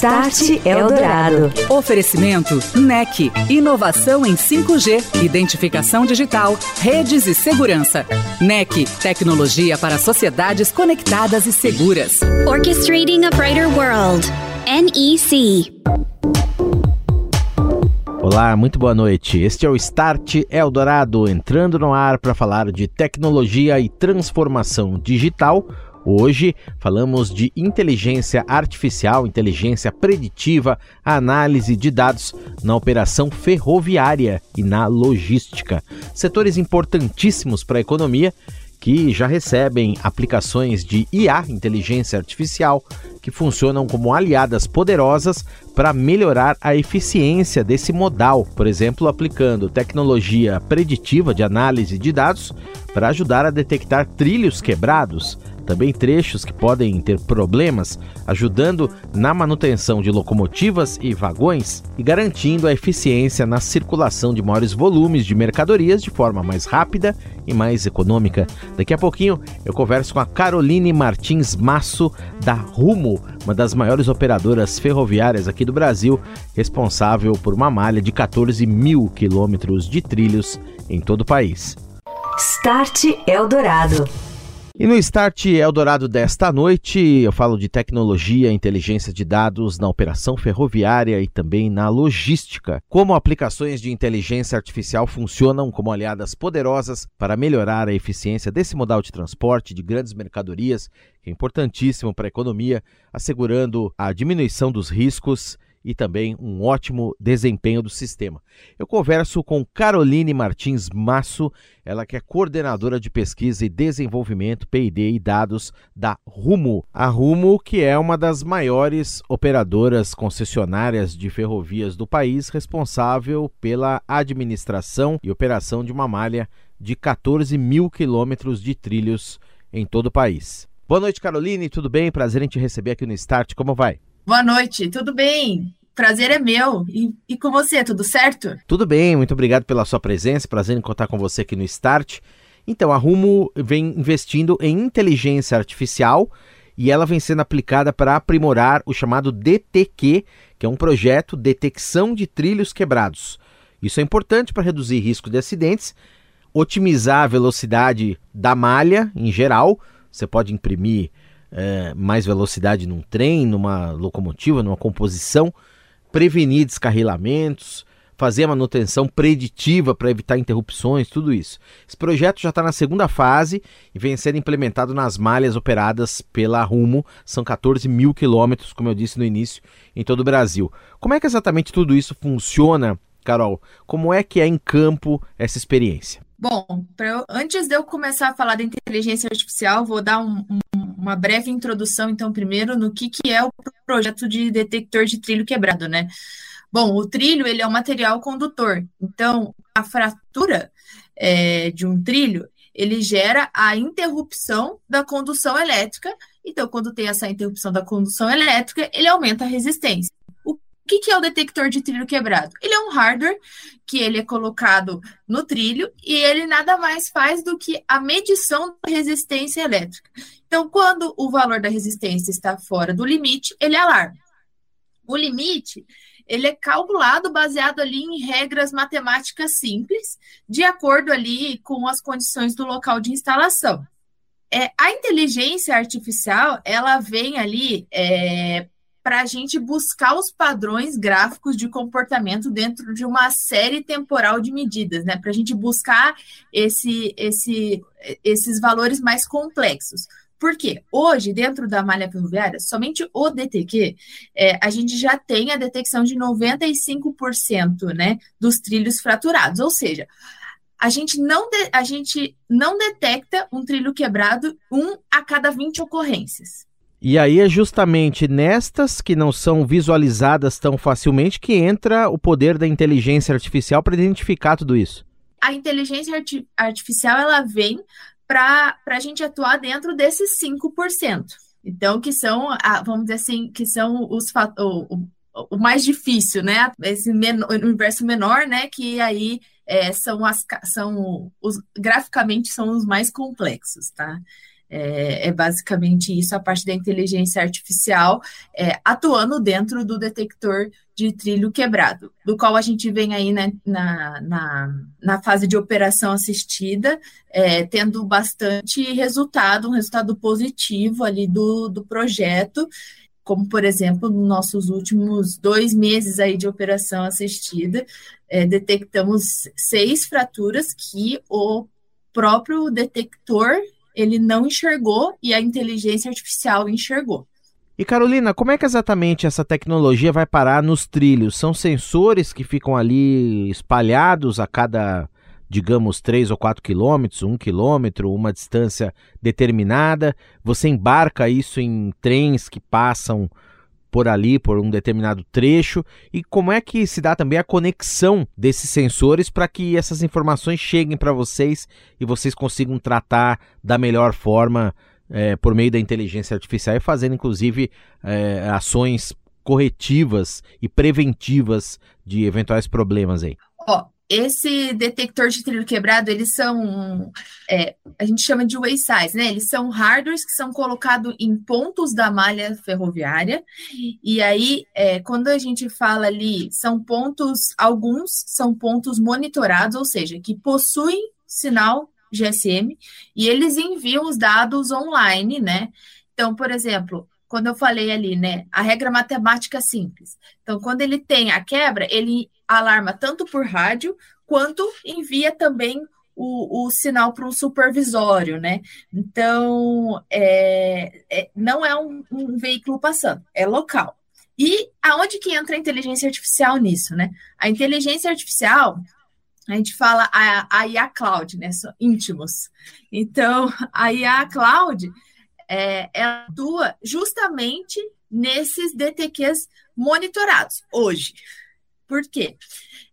Start Eldorado. Oferecimento NEC. Inovação em 5G, identificação digital, redes e segurança. NEC. Tecnologia para sociedades conectadas e seguras. Orchestrating a Brighter World. NEC. Olá, muito boa noite. Este é o Start Eldorado, entrando no ar para falar de tecnologia e transformação digital Hoje falamos de inteligência artificial, inteligência preditiva, análise de dados na operação ferroviária e na logística. Setores importantíssimos para a economia que já recebem aplicações de IA, inteligência artificial, que funcionam como aliadas poderosas para melhorar a eficiência desse modal, por exemplo, aplicando tecnologia preditiva de análise de dados para ajudar a detectar trilhos quebrados, também trechos que podem ter problemas, ajudando na manutenção de locomotivas e vagões e garantindo a eficiência na circulação de maiores volumes de mercadorias de forma mais rápida e mais econômica. Daqui a pouquinho eu converso com a Caroline Martins Masso da Rumo, uma das maiores operadoras ferroviárias aqui do Brasil, responsável por uma malha de 14 mil quilômetros de trilhos em todo o país. Start Eldorado. E no Start Eldorado desta noite, eu falo de tecnologia, inteligência de dados na operação ferroviária e também na logística. Como aplicações de inteligência artificial funcionam como aliadas poderosas para melhorar a eficiência desse modal de transporte de grandes mercadorias, que é importantíssimo para a economia, assegurando a diminuição dos riscos e também um ótimo desempenho do sistema. Eu converso com Caroline Martins Masso, ela que é coordenadora de pesquisa e desenvolvimento P&D e dados da Rumo. A Rumo, que é uma das maiores operadoras concessionárias de ferrovias do país, responsável pela administração e operação de uma malha de 14 mil quilômetros de trilhos em todo o país. Boa noite, Caroline, tudo bem? Prazer em te receber aqui no Start. Como vai? Boa noite, tudo bem? Prazer é meu. E, e, com você, tudo certo? Tudo bem, muito obrigado pela sua presença. Prazer em contar com você aqui no Start. Então, a Rumo vem investindo em inteligência artificial e ela vem sendo aplicada para aprimorar o chamado DTQ, que é um projeto Detecção de Trilhos Quebrados. Isso é importante para reduzir risco de acidentes, otimizar a velocidade da malha em geral. Você pode imprimir é, mais velocidade num trem, numa locomotiva, numa composição, prevenir descarrilamentos, fazer a manutenção preditiva para evitar interrupções, tudo isso. Esse projeto já está na segunda fase e vem sendo implementado nas malhas operadas pela Rumo, são 14 mil quilômetros, como eu disse no início, em todo o Brasil. Como é que exatamente tudo isso funciona, Carol? Como é que é em campo essa experiência? Bom, eu, antes de eu começar a falar da inteligência artificial, vou dar um, um, uma breve introdução, então, primeiro, no que, que é o projeto de detector de trilho quebrado, né? Bom, o trilho ele é um material condutor, então a fratura é, de um trilho ele gera a interrupção da condução elétrica. Então, quando tem essa interrupção da condução elétrica, ele aumenta a resistência que, que é o detector de trilho quebrado? Ele é um hardware que ele é colocado no trilho e ele nada mais faz do que a medição da resistência elétrica. Então, quando o valor da resistência está fora do limite, ele alarma. O limite ele é calculado baseado ali em regras matemáticas simples, de acordo ali com as condições do local de instalação. É, a inteligência artificial, ela vem ali é, para a gente buscar os padrões gráficos de comportamento dentro de uma série temporal de medidas, né? Para a gente buscar esse, esse, esses valores mais complexos. Por quê? Hoje, dentro da malha ferroviária, somente o DTQ, é, a gente já tem a detecção de 95% né, dos trilhos fraturados, ou seja, a gente, não de, a gente não detecta um trilho quebrado um a cada 20 ocorrências. E aí é justamente nestas que não são visualizadas tão facilmente que entra o poder da inteligência artificial para identificar tudo isso. A inteligência arti artificial ela vem para a gente atuar dentro desses 5%. Então, que são, vamos dizer assim, que são os o, o, mais difícil, né? Esse universo menor, né? Que aí é, são as são os graficamente são os mais complexos, tá? É, é, basicamente isso, a parte da inteligência artificial é, atuando dentro do detector de trilho quebrado, do qual a gente vem aí né, na, na, na, fase de operação assistida, é, tendo bastante resultado, um resultado positivo ali do, do projeto, como por exemplo, nos nossos últimos dois meses aí de operação assistida, é, detectamos seis fraturas que o próprio detector ele não enxergou e a inteligência artificial enxergou. E Carolina, como é que exatamente essa tecnologia vai parar nos trilhos? São sensores que ficam ali espalhados a cada, digamos, 3 ou 4 quilômetros, 1 quilômetro, uma distância determinada. Você embarca isso em trens que passam por ali, por um determinado trecho, e como é que se dá também a conexão desses sensores para que essas informações cheguem para vocês e vocês consigam tratar da melhor forma é, por meio da inteligência artificial e fazendo inclusive é, ações corretivas e preventivas de eventuais problemas aí. Ó, esse detector de trilho quebrado, eles são, é, a gente chama de wayside, né? Eles são hardwares que são colocados em pontos da malha ferroviária. E aí, é, quando a gente fala ali, são pontos, alguns são pontos monitorados, ou seja, que possuem sinal GSM e eles enviam os dados online, né? Então, por exemplo, quando eu falei ali, né, a regra matemática simples. Então, quando ele tem a quebra, ele alarma tanto por rádio quanto envia também o, o sinal para um supervisório, né? Então, é, é, não é um, um, veículo passando, é local. E aonde que entra a inteligência artificial nisso, né? A inteligência artificial, a gente fala a, a IA Cloud, né? São íntimos. Então, a IA Cloud, é, ela atua justamente nesses DTQs monitorados hoje. Por quê?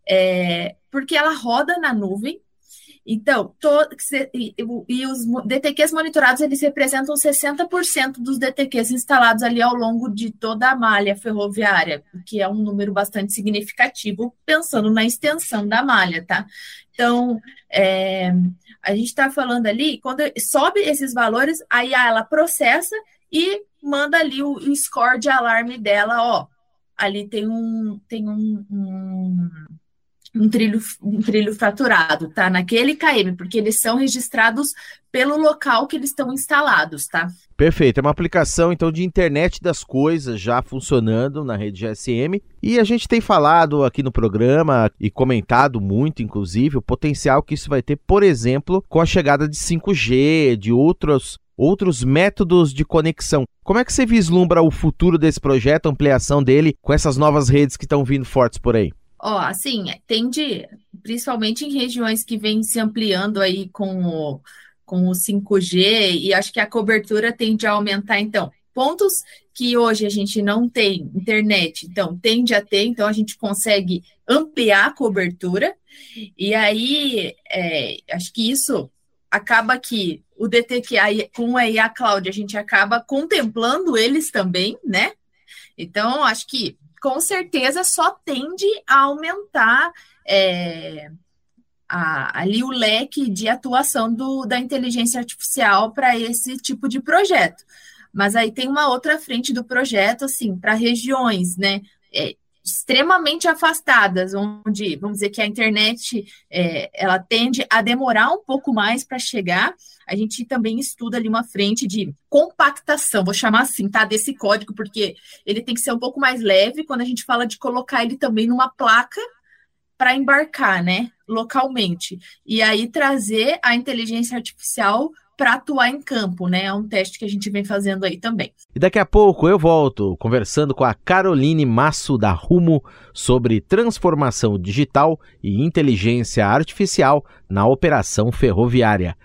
É, porque ela roda na nuvem. Então, e, e, os DTQs monitorados, eles representam 60% dos DTQs instalados ali ao longo de toda a malha ferroviária, que é um número bastante significativo, pensando na extensão da malha, tá? Então, é, a gente está falando ali, quando sobe esses valores, aí ela processa e manda ali o, o score de alarme dela, ó, ali tem um, tem um, um, um, trilho, um trilho fraturado, tá? Naquele KM, porque eles são registrados pelo local que eles estão instalados, tá? Perfeito, é uma aplicação então de internet das coisas já funcionando na rede GSM e a gente tem falado aqui no programa e comentado muito, inclusive, o potencial que isso vai ter, por exemplo, com a chegada de 5G, de outros outros métodos de conexão. Como é que você vislumbra o futuro desse projeto, a ampliação dele, com essas novas redes que estão vindo fortes por aí? Ó, assim, tende, principalmente em regiões que vêm se ampliando aí com o, com o 5G, e acho que a cobertura tende a aumentar, então. Pontos que hoje a gente não tem internet, então tende a ter, então a gente consegue ampliar a cobertura, e aí é, acho que isso acaba que o DTQ com a IA Cloud, a gente acaba contemplando eles também, né? Então, acho que com certeza só tende a aumentar é, a, ali o leque de atuação do, da inteligência artificial para esse tipo de projeto. Mas aí tem uma outra frente do projeto, assim, para regiões, né? É, extremamente afastadas, onde, vamos dizer que a internet é, ela tende a demorar um pouco mais para chegar, a gente também estuda ali uma frente de compactação, vou chamar assim, tá? Desse código, porque ele tem que ser um pouco mais leve quando a gente fala de colocar ele também numa placa para embarcar, né? Localmente. E aí trazer a inteligência artificial para atuar em campo, né? É um teste que a gente vem fazendo aí também. E daqui a pouco eu volto conversando com a Caroline Masso da Rumo sobre transformação digital e inteligência artificial na operação ferroviária.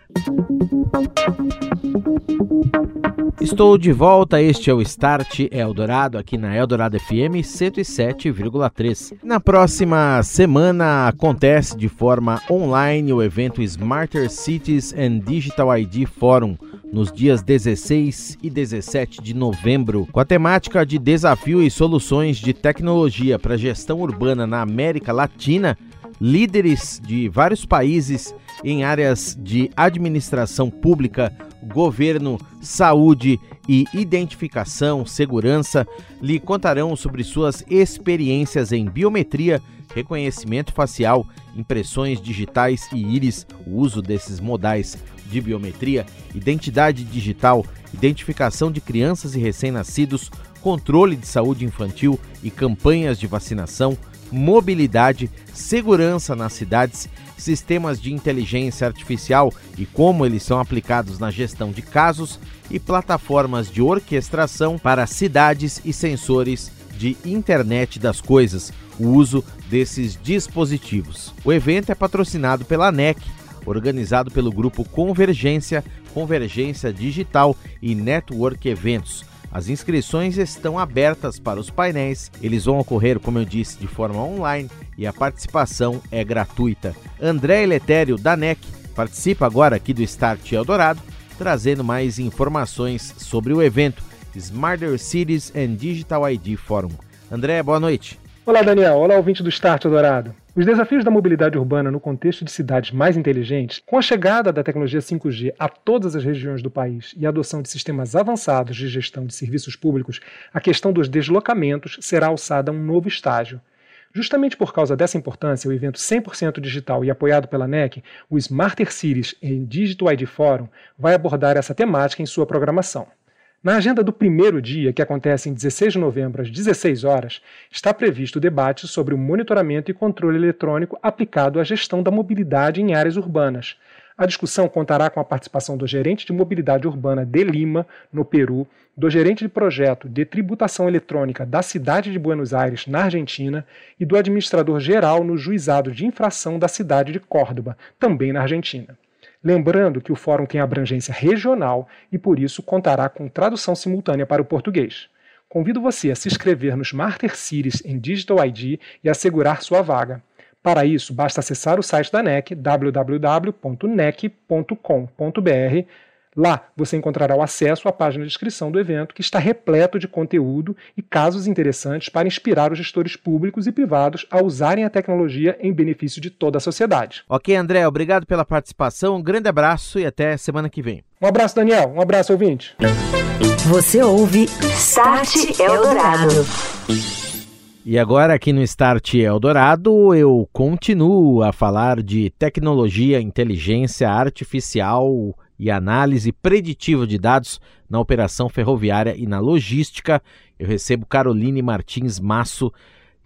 Estou de volta, este é o Start Eldorado aqui na Eldorado FM 107,3. Na próxima semana acontece de forma online o evento Smarter Cities and Digital ID Forum nos dias 16 e 17 de novembro, com a temática de desafio e soluções de tecnologia para gestão urbana na América Latina. Líderes de vários países em áreas de administração pública, governo, saúde e identificação, segurança, lhe contarão sobre suas experiências em biometria, reconhecimento facial, impressões digitais e íris, o uso desses modais de biometria, identidade digital, identificação de crianças e recém-nascidos, controle de saúde infantil e campanhas de vacinação, mobilidade, segurança nas cidades sistemas de inteligência artificial e como eles são aplicados na gestão de casos e plataformas de orquestração para cidades e sensores de internet das coisas, o uso desses dispositivos. O evento é patrocinado pela NEC, organizado pelo grupo Convergência, Convergência Digital e Network Eventos. As inscrições estão abertas para os painéis, eles vão ocorrer, como eu disse, de forma online e a participação é gratuita. André Eletério, da NEC, participa agora aqui do Start Eldorado, trazendo mais informações sobre o evento Smarter Cities and Digital ID Forum. André, boa noite. Olá, Daniel. Olá, ouvinte do Start Eldorado. Os desafios da mobilidade urbana no contexto de cidades mais inteligentes, com a chegada da tecnologia 5G a todas as regiões do país e a adoção de sistemas avançados de gestão de serviços públicos, a questão dos deslocamentos será alçada a um novo estágio. Justamente por causa dessa importância, o evento 100% digital e apoiado pela NEC, o Smarter Cities em Digital ID Forum, vai abordar essa temática em sua programação. Na agenda do primeiro dia, que acontece em 16 de novembro às 16 horas, está previsto o debate sobre o monitoramento e controle eletrônico aplicado à gestão da mobilidade em áreas urbanas, a discussão contará com a participação do gerente de mobilidade urbana de Lima, no Peru, do gerente de projeto de tributação eletrônica da cidade de Buenos Aires, na Argentina, e do administrador geral no juizado de infração da cidade de Córdoba, também na Argentina. Lembrando que o fórum tem abrangência regional e, por isso, contará com tradução simultânea para o português. Convido você a se inscrever nos Martyr Series em Digital ID e assegurar sua vaga. Para isso, basta acessar o site da NEC, www.nec.com.br. Lá você encontrará o acesso à página de inscrição do evento, que está repleto de conteúdo e casos interessantes para inspirar os gestores públicos e privados a usarem a tecnologia em benefício de toda a sociedade. Ok, André, obrigado pela participação. Um grande abraço e até semana que vem. Um abraço, Daniel. Um abraço, ouvinte. Você ouve Start Eldorado. E agora aqui no Start Eldorado eu continuo a falar de tecnologia, inteligência artificial e análise preditiva de dados na operação ferroviária e na logística. Eu recebo Caroline Martins Masso,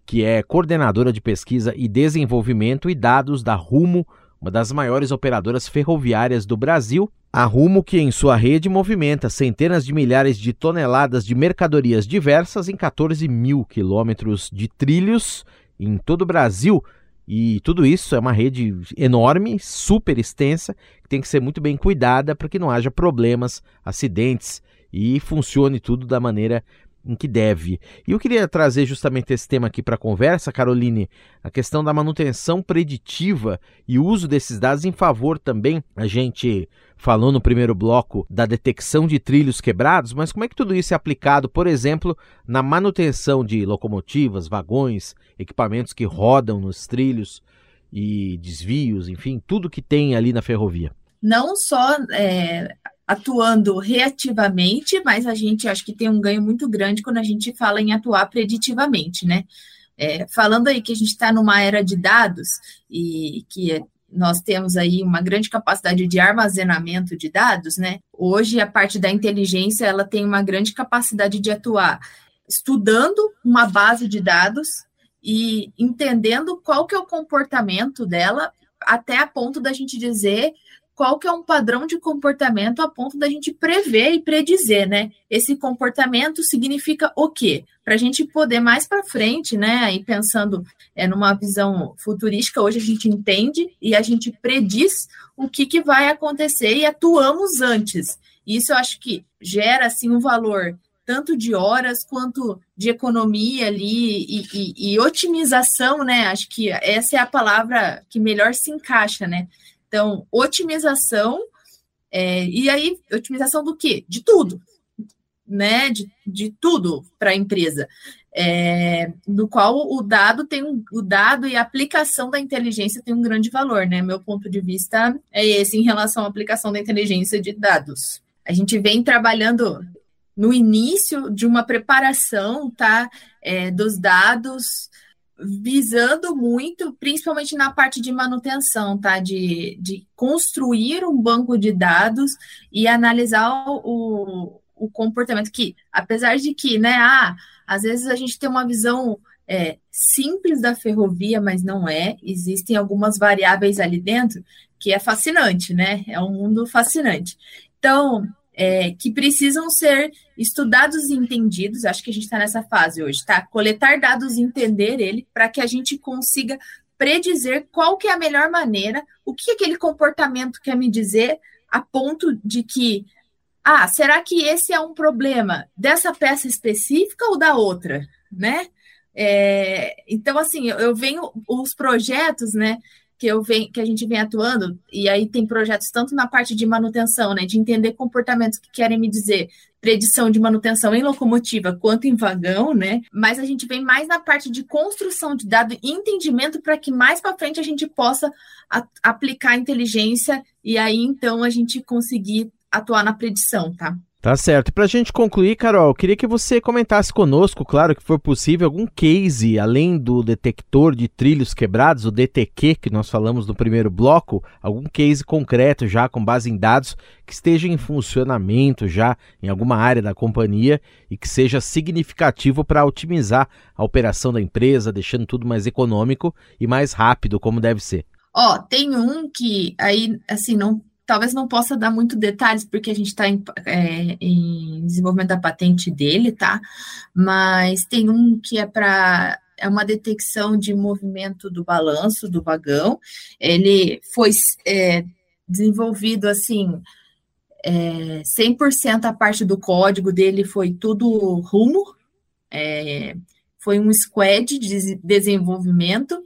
que é coordenadora de pesquisa e desenvolvimento e dados da Rumo, uma das maiores operadoras ferroviárias do Brasil a Rumo, que em sua rede movimenta centenas de milhares de toneladas de mercadorias diversas em 14 mil quilômetros de trilhos em todo o Brasil. E tudo isso é uma rede enorme, super extensa, que tem que ser muito bem cuidada para que não haja problemas, acidentes e funcione tudo da maneira em que deve. E eu queria trazer justamente esse tema aqui para a conversa, Caroline, a questão da manutenção preditiva e uso desses dados em favor também. A gente falou no primeiro bloco da detecção de trilhos quebrados, mas como é que tudo isso é aplicado, por exemplo, na manutenção de locomotivas, vagões, equipamentos que rodam nos trilhos e desvios, enfim, tudo que tem ali na ferrovia? Não só é, atuando reativamente, mas a gente acho que tem um ganho muito grande quando a gente fala em atuar preditivamente, né? É, falando aí que a gente está numa era de dados e que nós temos aí uma grande capacidade de armazenamento de dados, né? Hoje a parte da inteligência ela tem uma grande capacidade de atuar estudando uma base de dados e entendendo qual que é o comportamento dela até a ponto da gente dizer qual que é um padrão de comportamento a ponto da gente prever e predizer, né? Esse comportamento significa o quê? Para a gente poder mais para frente, né? Aí pensando é, numa visão futurística, hoje a gente entende e a gente prediz o que, que vai acontecer e atuamos antes. E isso eu acho que gera assim um valor tanto de horas quanto de economia ali e, e, e, otimização, né? Acho que essa é a palavra que melhor se encaixa, né? Então, otimização, é, e aí, otimização do quê? De tudo, né? De, de tudo para a empresa. É, no qual o dado tem um, o dado e a aplicação da inteligência tem um grande valor, né? Meu ponto de vista é esse em relação à aplicação da inteligência de dados. A gente vem trabalhando no início de uma preparação, tá? É, dos dados, visando muito, principalmente na parte de manutenção, tá? De, de construir um banco de dados e analisar o, o comportamento que, apesar de que, né, ah, às vezes a gente tem uma visão é, simples da ferrovia, mas não é. Existem algumas variáveis ali dentro que é fascinante, né? É um mundo fascinante. Então, é, que precisam ser estudados e entendidos. Acho que a gente está nessa fase hoje, tá? Coletar dados e entender ele para que a gente consiga predizer qual que é a melhor maneira, o que aquele comportamento quer me dizer, a ponto de que, ah, será que esse é um problema dessa peça específica ou da outra, né? É, então, assim, eu, eu venho, os projetos, né, que, eu vem, que a gente vem atuando, e aí tem projetos tanto na parte de manutenção, né, de entender comportamentos que querem me dizer predição de manutenção em locomotiva quanto em vagão, né? Mas a gente vem mais na parte de construção de dado e entendimento para que mais para frente a gente possa aplicar inteligência e aí então a gente conseguir atuar na predição, tá? Tá certo. E para a gente concluir, Carol, queria que você comentasse conosco, claro que for possível, algum case, além do detector de trilhos quebrados, o DTQ, que nós falamos no primeiro bloco, algum case concreto já com base em dados que esteja em funcionamento já em alguma área da companhia e que seja significativo para otimizar a operação da empresa, deixando tudo mais econômico e mais rápido, como deve ser. Ó, oh, tem um que aí, assim, não talvez não possa dar muito detalhes, porque a gente está em, é, em, desenvolvimento da patente dele, tá? Mas tem um que é para. É uma detecção de movimento do balanço do vagão. Ele foi é, desenvolvido assim. É, 100% a parte do código dele foi tudo rumo, é, foi um squad de desenvolvimento,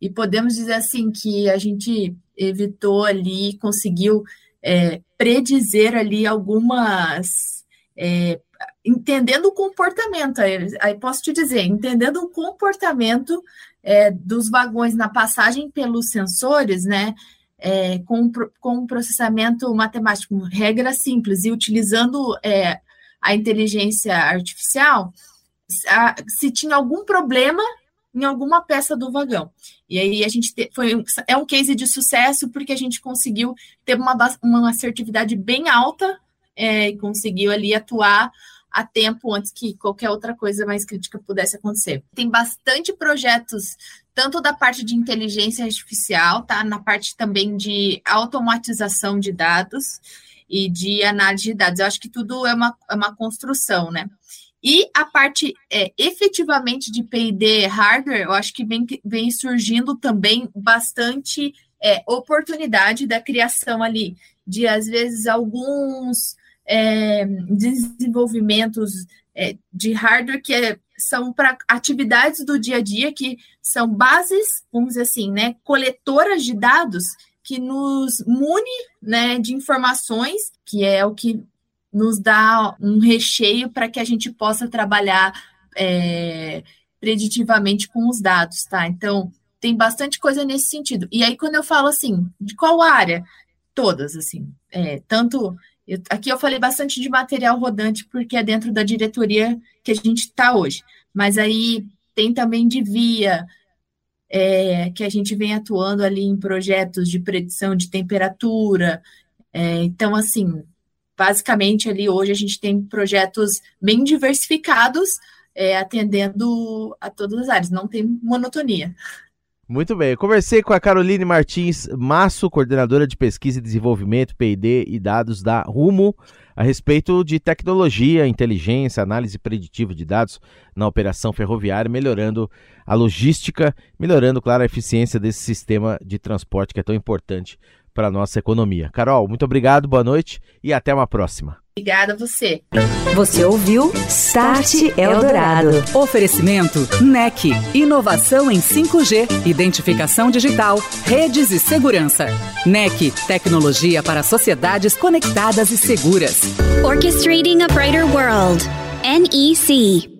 e podemos dizer assim que a gente evitou ali, conseguiu é, predizer ali algumas. É, entendendo o comportamento, aí posso te dizer, entendendo o comportamento é, dos vagões na passagem pelos sensores, né? É, com, com um processamento matemático, regra simples, e utilizando é, a inteligência artificial, se tinha algum problema em alguma peça do vagão. E aí a gente te, foi é um case de sucesso porque a gente conseguiu ter uma, uma assertividade bem alta é, e conseguiu ali atuar a tempo antes que qualquer outra coisa mais crítica pudesse acontecer. Tem bastante projetos, tanto da parte de inteligência artificial, tá? Na parte também de automatização de dados e de análise de dados. Eu acho que tudo é uma, é uma construção, né? E a parte é, efetivamente de PD hardware, eu acho que vem, vem surgindo também bastante é, oportunidade da criação ali de, às vezes, alguns é, desenvolvimentos é, de hardware que é, são para atividades do dia a dia, que são bases, vamos dizer assim, né, coletoras de dados que nos mune né, de informações, que é o que nos dá um recheio para que a gente possa trabalhar é, preditivamente com os dados, tá? Então, tem bastante coisa nesse sentido. E aí, quando eu falo assim, de qual área? Todas, assim. É, tanto. Eu, aqui eu falei bastante de material rodante, porque é dentro da diretoria que a gente está hoje. Mas aí tem também de via, é, que a gente vem atuando ali em projetos de predição de temperatura. É, então, assim, basicamente ali hoje a gente tem projetos bem diversificados, é, atendendo a todas as áreas, não tem monotonia. Muito bem, eu conversei com a Caroline Martins Masso, coordenadora de pesquisa e desenvolvimento, PD e dados da Rumo, a respeito de tecnologia, inteligência, análise preditiva de dados na operação ferroviária, melhorando a logística, melhorando, claro, a eficiência desse sistema de transporte que é tão importante para a nossa economia. Carol, muito obrigado, boa noite e até uma próxima. Obrigada a você. Você ouviu Start Eldorado. Oferecimento NEC. Inovação em 5G, identificação digital, redes e segurança. NEC. Tecnologia para sociedades conectadas e seguras. Orchestrating a Brighter World. NEC.